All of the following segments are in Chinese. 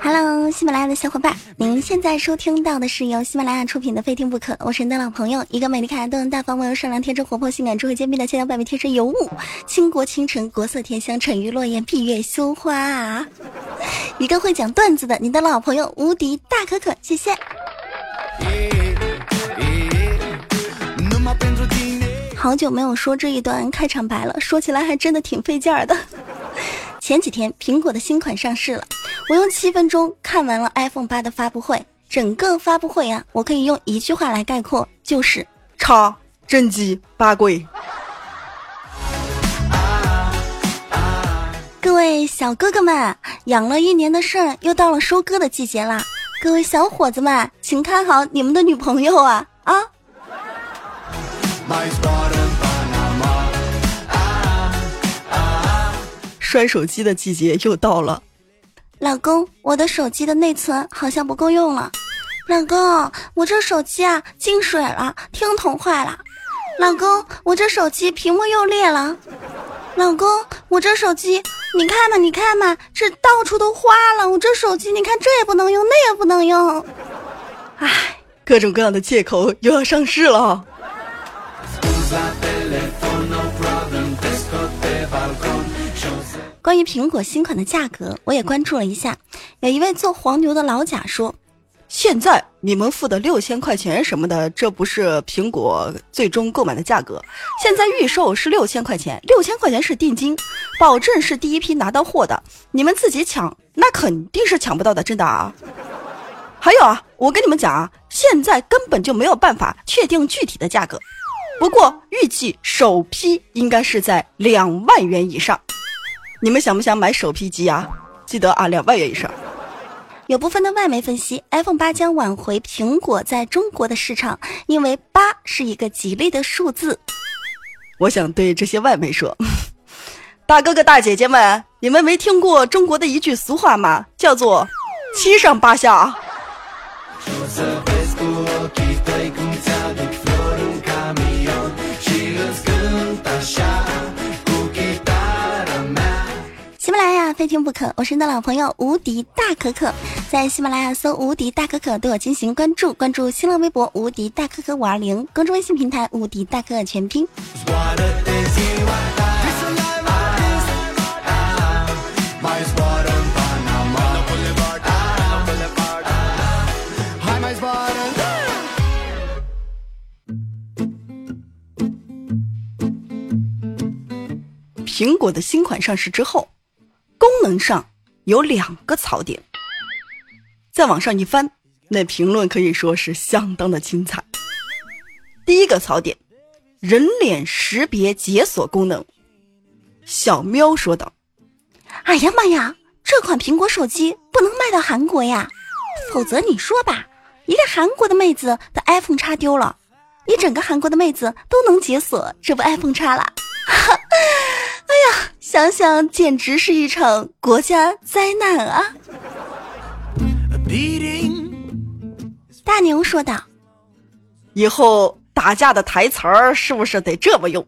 Hello，喜马拉雅的小伙伴，您现在收听到的是由喜马拉雅出品的《非听不可》，我是你的老朋友，一个美丽可爱、动人大方、温柔善良、天真活泼、性感智慧兼备的千娇百媚、天生尤物、倾国倾城、国色天香、沉鱼落雁、闭月羞花，一个会讲段子的你的老朋友，无敌大可可，谢谢。好久没有说这一段开场白了，说起来还真的挺费劲儿的。前几天苹果的新款上市了，我用七分钟看完了 iPhone 八的发布会。整个发布会啊，我可以用一句话来概括，就是差、真机、八贵。各位小哥哥们，养了一年的肾又到了收割的季节啦！各位小伙子们，请看好你们的女朋友啊啊！摔手机的季节又到了，老公，我的手机的内存好像不够用了。老公，我这手机啊进水了，听筒坏了。老公，我这手机屏幕又裂了。老公，我这手机，你看嘛，你看嘛，这到处都花了。我这手机，你看这也不能用，那也不能用。唉，各种各样的借口又要上市了。关于苹果新款的价格，我也关注了一下。有一位做黄牛的老贾说：“现在你们付的六千块钱什么的，这不是苹果最终购买的价格。现在预售是六千块钱，六千块钱是定金，保证是第一批拿到货的。你们自己抢，那肯定是抢不到的，真的啊！还有啊，我跟你们讲啊，现在根本就没有办法确定具体的价格，不过预计首批应该是在两万元以上。”你们想不想买首批机啊？记得啊，两万元以上。有部分的外媒分析，iPhone 八将挽回苹果在中国的市场，因为八是一个吉利的数字。我想对这些外媒说，大哥哥大姐姐们，你们没听过中国的一句俗话吗？叫做七上八下。听不可，我是你的老朋友无敌大可可，在喜马拉雅搜“无敌大可可”对我进行关注，关注新浪微博“无敌大可可五二零”，公众微信平台“无敌大可可全拼”。苹果的新款上市之后。功能上有两个槽点，再往上一翻，那评论可以说是相当的精彩。第一个槽点，人脸识别解锁功能。小喵说道：“哎呀妈呀，这款苹果手机不能卖到韩国呀，否则你说吧，一个韩国的妹子的 iPhone 叉丢了，一整个韩国的妹子都能解锁这部 iPhone 叉了。”想想简直是一场国家灾难啊！大牛说道：“以后打架的台词儿是不是得这么用？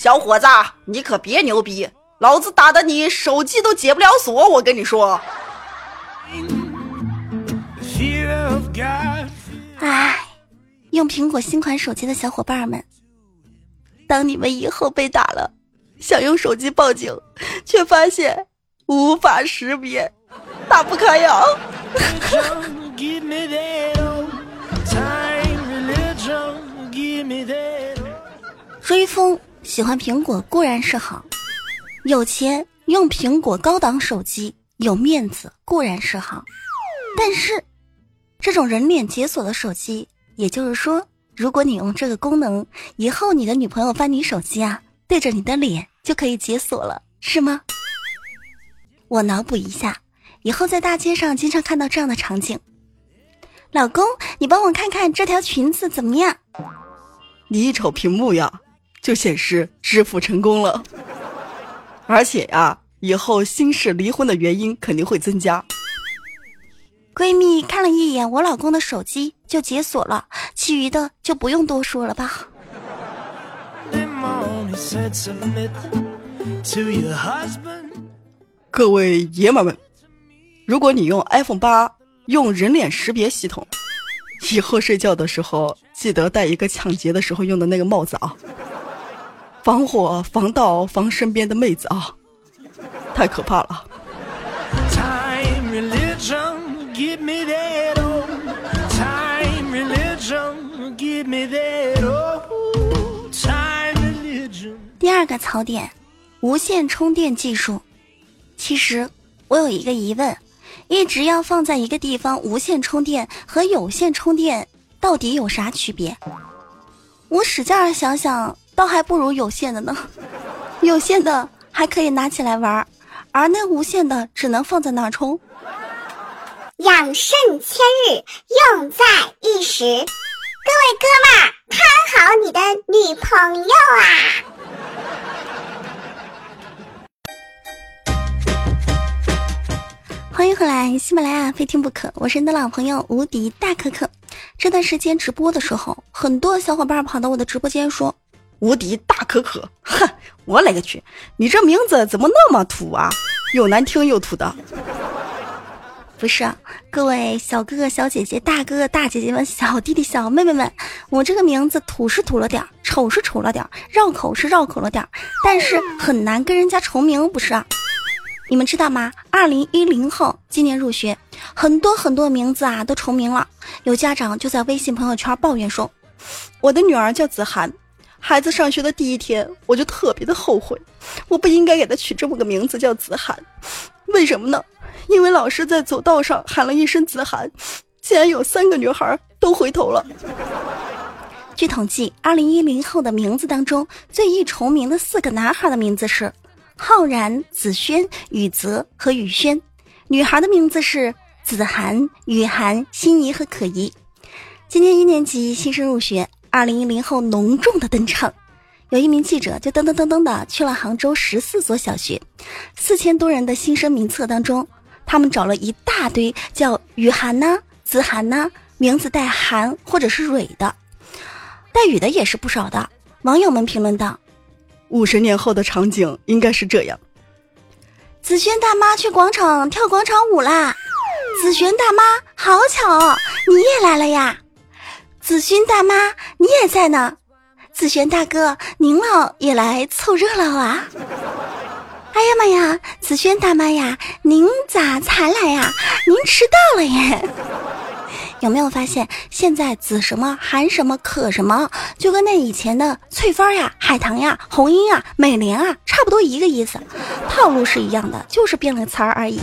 小伙子，你可别牛逼，老子打的你手机都解不了锁，我跟你说。”哎，用苹果新款手机的小伙伴们，当你们以后被打了。想用手机报警，却发现无法识别，打不开呀。追风喜欢苹果固然是好，有钱用苹果高档手机有面子固然是好，但是这种人脸解锁的手机，也就是说，如果你用这个功能，以后你的女朋友翻你手机啊。对着你的脸就可以解锁了，是吗？我脑补一下，以后在大街上经常看到这样的场景：老公，你帮我看看这条裙子怎么样？你一瞅屏幕呀，就显示支付成功了。而且呀，以后新式离婚的原因肯定会增加。闺蜜看了一眼我老公的手机就解锁了，其余的就不用多说了吧。各位爷们们，如果你用 iPhone 八用人脸识别系统，以后睡觉的时候记得戴一个抢劫的时候用的那个帽子啊，防火、防盗、防身边的妹子啊，太可怕了。第二个槽点，无线充电技术。其实我有一个疑问，一直要放在一个地方，无线充电和有线充电到底有啥区别？我使劲儿想想，倒还不如有线的呢。有线的还可以拿起来玩，而那无线的只能放在那儿充。养肾千日，用在一时。各位哥们儿，看好你的女朋友啊！欢迎回来，喜马拉雅非听不可，我是你的老朋友无敌大可可。这段时间直播的时候，很多小伙伴跑到我的直播间说：“无敌大可可，哼，我勒个去，你这名字怎么那么土啊？又难听又土的。”不是，各位小哥哥、小姐姐、大哥哥、大姐姐们、小弟弟、小妹妹们，我这个名字土是土了点儿，丑是丑了点儿，绕口是绕口了点儿，但是很难跟人家重名，不是？你们知道吗？二零一零后今年入学，很多很多名字啊都重名了。有家长就在微信朋友圈抱怨说：“我的女儿叫子涵，孩子上学的第一天，我就特别的后悔，我不应该给她取这么个名字叫子涵，为什么呢？”因为老师在走道上喊了一声“子涵”，竟然有三个女孩都回头了。据统计，二零一零后的名字当中最易重名的四个男孩的名字是浩然、子轩、雨泽和雨轩；女孩的名字是子涵、雨涵、心仪和可怡。今年一年级新生入学，二零一零后隆重的登场。有一名记者就噔噔噔噔的去了杭州十四所小学，四千多人的新生名册当中。他们找了一大堆叫雨涵呐、子涵呐，名字带涵或者是蕊的，带雨的也是不少的。网友们评论道：“五十年后的场景应该是这样：紫萱大妈去广场跳广场舞啦！紫萱大妈，好巧，你也来了呀！紫萱大妈，你也在呢！紫萱大哥，您老也来凑热闹啊！”哎呀妈呀，紫萱大妈呀，您咋才来呀？您迟到了耶！有没有发现，现在子什么、含什么、可什么，就跟那以前的翠芬呀、海棠呀、红英啊、美莲啊，差不多一个意思，套路是一样的，就是变了词儿而已。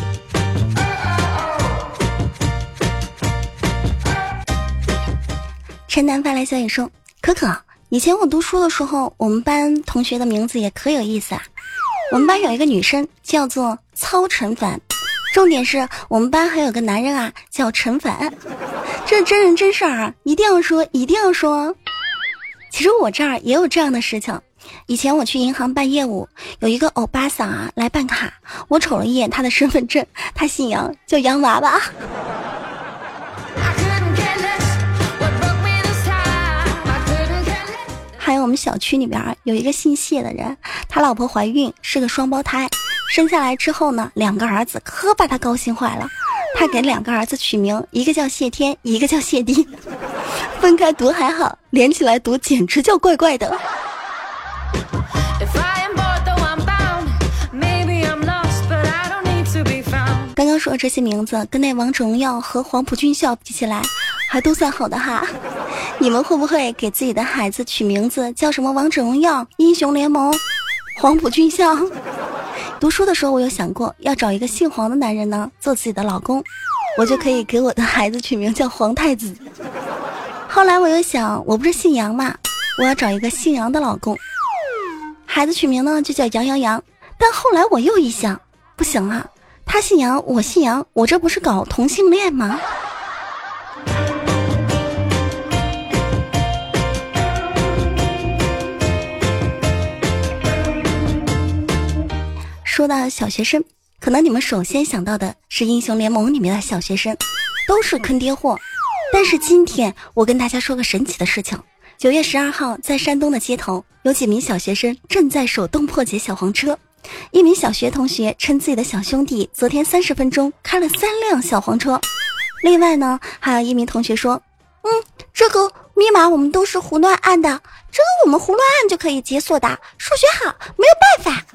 陈楠发来消息说：“可可，以前我读书的时候，我们班同学的名字也可有意思啊。”我们班有一个女生叫做操陈凡，重点是我们班还有个男人啊叫陈凡，这真人真事儿啊，一定要说，一定要说。其实我这儿也有这样的事情，以前我去银行办业务，有一个欧巴桑啊来办卡，我瞅了一眼他的身份证，他姓杨，叫杨娃娃。还有我们小区里边有一个姓谢的人，他老婆怀孕是个双胞胎，生下来之后呢，两个儿子可把他高兴坏了，他给两个儿子取名，一个叫谢天，一个叫谢地，分开读还好，连起来读简直叫怪怪的。刚刚说这些名字跟那王者荣耀和黄埔军校比起来。还都算好的哈，你们会不会给自己的孩子取名字叫什么？王者荣耀、英雄联盟、黄埔军校。读书的时候，我有想过要找一个姓黄的男人呢，做自己的老公，我就可以给我的孩子取名叫皇太子。后来我又想，我不是姓杨嘛，我要找一个姓杨的老公，孩子取名呢就叫杨洋洋。但后来我又一想，不行啊，他姓杨，我姓杨，我这不是搞同性恋吗？说到小学生，可能你们首先想到的是英雄联盟里面的小学生，都是坑爹货。但是今天我跟大家说个神奇的事情，九月十二号，在山东的街头，有几名小学生正在手动破解小黄车。一名小学同学称自己的小兄弟昨天三十分钟开了三辆小黄车。另外呢，还有一名同学说：“嗯，这个密码我们都是胡乱按的，这个我们胡乱按就可以解锁的。数学好，没有办法。”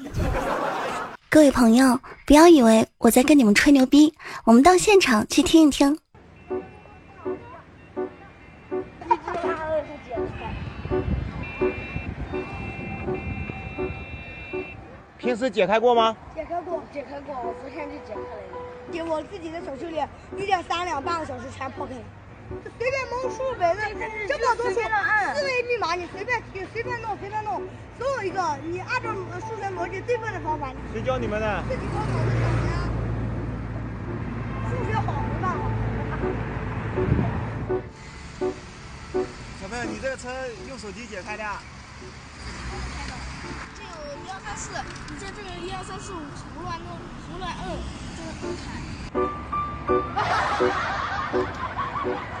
各位朋友，不要以为我在跟你们吹牛逼，我们到现场去听一听。平时解开过吗？解开过，解开过，我昨天就解开了。给我自己的手手里，一点三两，半个小时全破开了。随便蒙数呗，那这么多数，四位密码你随便提，随便弄，随便弄，总有一个你按照数学逻辑对分的方法。谁教你们的？自己靠脑子想呀。数学好是吧？小朋友，你这个车用手机解开的？开的，这有一二三四，你在这个一二三四五胡乱弄胡乱摁，就会崩开。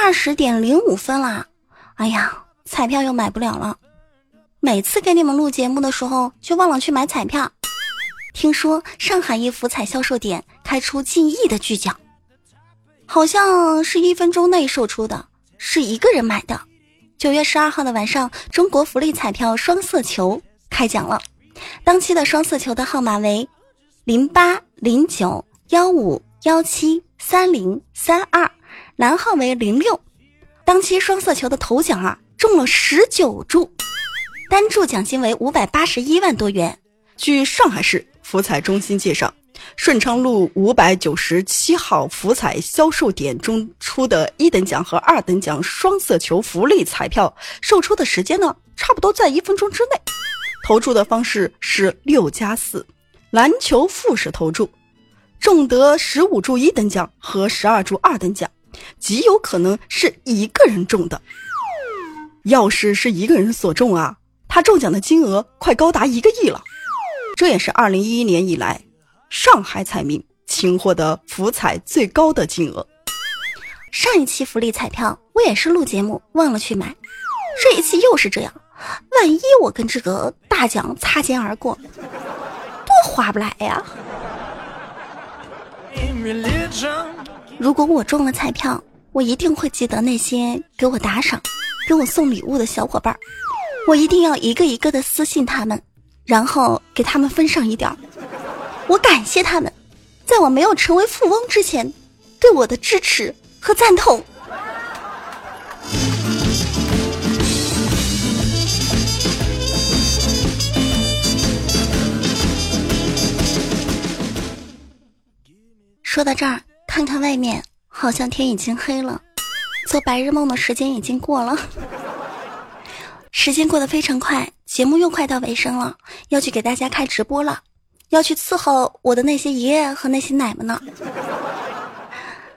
二十点零五分啦！哎呀，彩票又买不了了。每次给你们录节目的时候，就忘了去买彩票。听说上海一福彩销售点开出近亿的巨奖，好像是一分钟内售出的，是一个人买的。九月十二号的晚上，中国福利彩票双色球开奖了。当期的双色球的号码为零八零九幺五幺七三零三二，蓝号为零六。当期双色球的头奖啊，中了十九注，单注奖金为五百八十一万多元。据上海市福彩中心介绍，顺昌路五百九十七号福彩销售点中出的一等奖和二等奖双色球福利彩票售出的时间呢，差不多在一分钟之内。投注的方式是六加四，篮球复式投注，中得十五注一等奖和十二注二等奖，极有可能是一个人中的。要是是一个人所中啊，他中奖的金额快高达一个亿了。这也是二零一一年以来上海彩民擒获的福彩最高的金额。上一期福利彩票我也是录节目忘了去买，这一期又是这样。万一我跟这个大奖擦肩而过，多划不来呀！如果我中了彩票，我一定会记得那些给我打赏、给我送礼物的小伙伴，我一定要一个一个的私信他们，然后给他们分上一点我感谢他们，在我没有成为富翁之前，对我的支持和赞同。说到这儿，看看外面，好像天已经黑了，做白日梦的时间已经过了。时间过得非常快，节目又快到尾声了，要去给大家开直播了，要去伺候我的那些爷爷和那些奶们呢。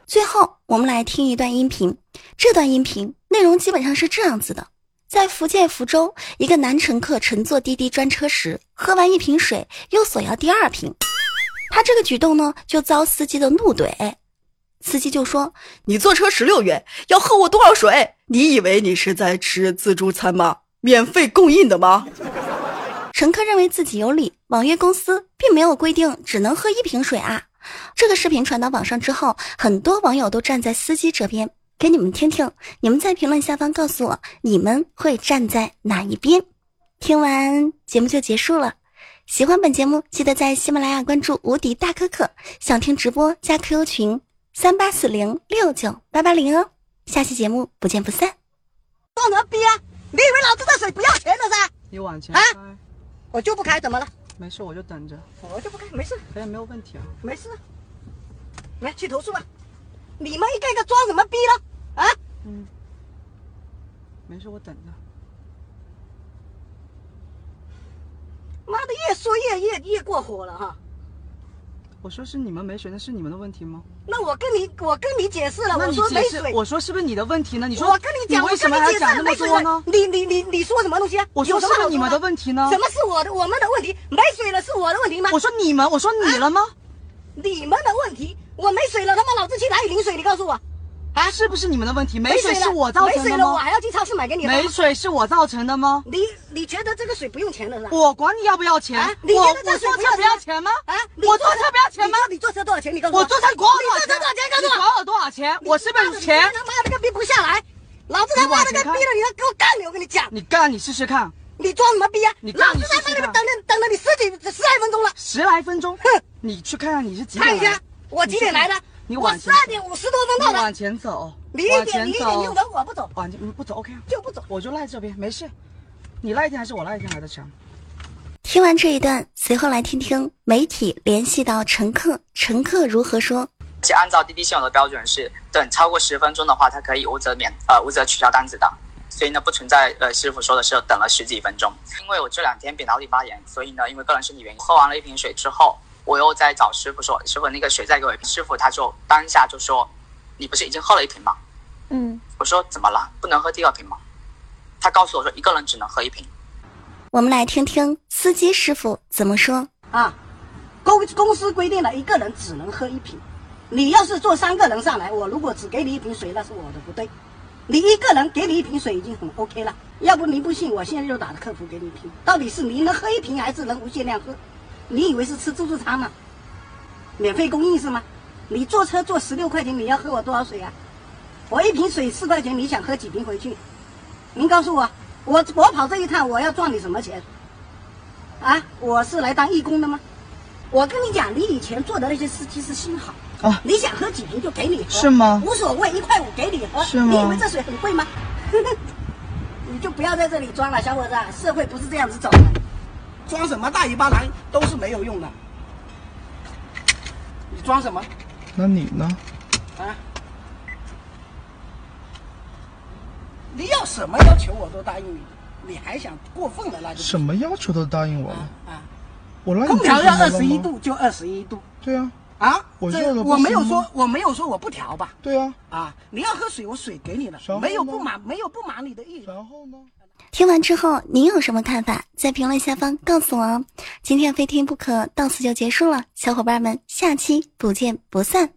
最后，我们来听一段音频，这段音频内容基本上是这样子的：在福建福州，一个男乘客乘坐滴滴专车时，喝完一瓶水，又索要第二瓶。他这个举动呢，就遭司机的怒怼。司机就说：“你坐车十六元，要喝我多少水？你以为你是在吃自助餐吗？免费供应的吗？”乘客认为自己有理，网约公司并没有规定只能喝一瓶水啊。这个视频传到网上之后，很多网友都站在司机这边。给你们听听，你们在评论下方告诉我，你们会站在哪一边？听完节目就结束了。喜欢本节目，记得在喜马拉雅关注无敌大可可。想听直播加 QQ 群三八四零六九八八零哦，下期节目不见不散。装什么逼啊！你以为老子的水不要钱的噻？你往前开，我就不开，怎么了？没事，我就等着，我就不开，没事，也没有问题啊，没事，来去投诉吧。你们一个个装什么逼了？啊？嗯，没事，我等着。妈的，越说越越越过火了哈。我说是你们没水，那是你们的问题吗？那我跟你我跟你解释了，那我你说没水，我说是不是你的问题呢？你说我跟你讲，我为什么还跟你解释要讲那么没水了多呢？你你你你说什么东西啊？我说是不是你们的的？问题呢？什么是我的我们的问题？没水了是我的问题吗？我说你们，我说你了吗？你们的问题，我没水了，他妈老子去哪里领水？你告诉我，啊？是不是你们的问题？没水是我造成的没水了，我吗？还要进超市买给你喝没水是我造成的吗？你你觉得这个水不用钱的是吧？我管你要不要钱啊，你我觉得这水不要钱要钱吗？啊？我坐车不要钱吗？你坐车多少钱？你告诉我坐车管我多少钱？你坐车多少钱？告诉我。你管我多少钱？我是不是钱？你他妈的个逼不下来，老子他妈的个逼了，你要给我干你！我跟你讲，你干，你试试看，你装什么逼啊？老子他妈的等了等了你十几十来分钟了，十来分钟，哼，你去看看你是几点来看一下？我几点来的？我你往前十二点五十多分到的。你往前走，你一往前点你一点六走，分我不走，往前你不走 OK 啊，就不走。我就赖这边，没事。你赖一天还是我赖一天来的强？听完这一段，随后来听听媒体联系到乘客，乘客如何说。且按照滴滴现有的标准是，等超过十分钟的话，它可以无责免呃无责取消单子的。所以呢，不存在呃师傅说的是等了十几分钟。因为我这两天扁桃体发炎，所以呢，因为个人身体原因，喝完了一瓶水之后，我又在找师傅说，师傅那个水再给我一瓶。师傅他就当下就说，你不是已经喝了一瓶吗？嗯，我说怎么了？不能喝第二瓶吗？他告诉我说，一个人只能喝一瓶。我们来听听司机师傅怎么说。啊，公公司规定了一个人只能喝一瓶，你要是坐三个人上来，我如果只给你一瓶水，那是我的不对。你一个人给你一瓶水已经很 OK 了，要不您不信，我现在就打客服给你听，到底是你能喝一瓶还是能无限量喝？你以为是吃自助餐吗？免费供应是吗？你坐车坐十六块钱，你要喝我多少水啊？我一瓶水四块钱，你想喝几瓶回去？您告诉我，我我跑这一趟我要赚你什么钱？啊，我是来当义工的吗？我跟你讲，你以前做的那些司机是心好啊你想喝几瓶就给你喝，是吗无所谓，一块五给你喝，是吗你以为这水很贵吗？你就不要在这里装了，小伙子，社会不是这样子走的。装什么大尾巴狼都是没有用的。你装什么那你呢？啊？你要什么要求我都答应你，你还想过分了那就什么要求都答应我了，啊？我让你空调要二十一度就二十一度对啊，啊！我我没有说我没有说我不调吧？对啊，啊，你要喝水我水给你了没有不满没有不满你的意思。然后呢？听完之后，您有什么看法？在评论下方告诉我哦。今天非听不可到此就结束了，小伙伴们下期不见不散。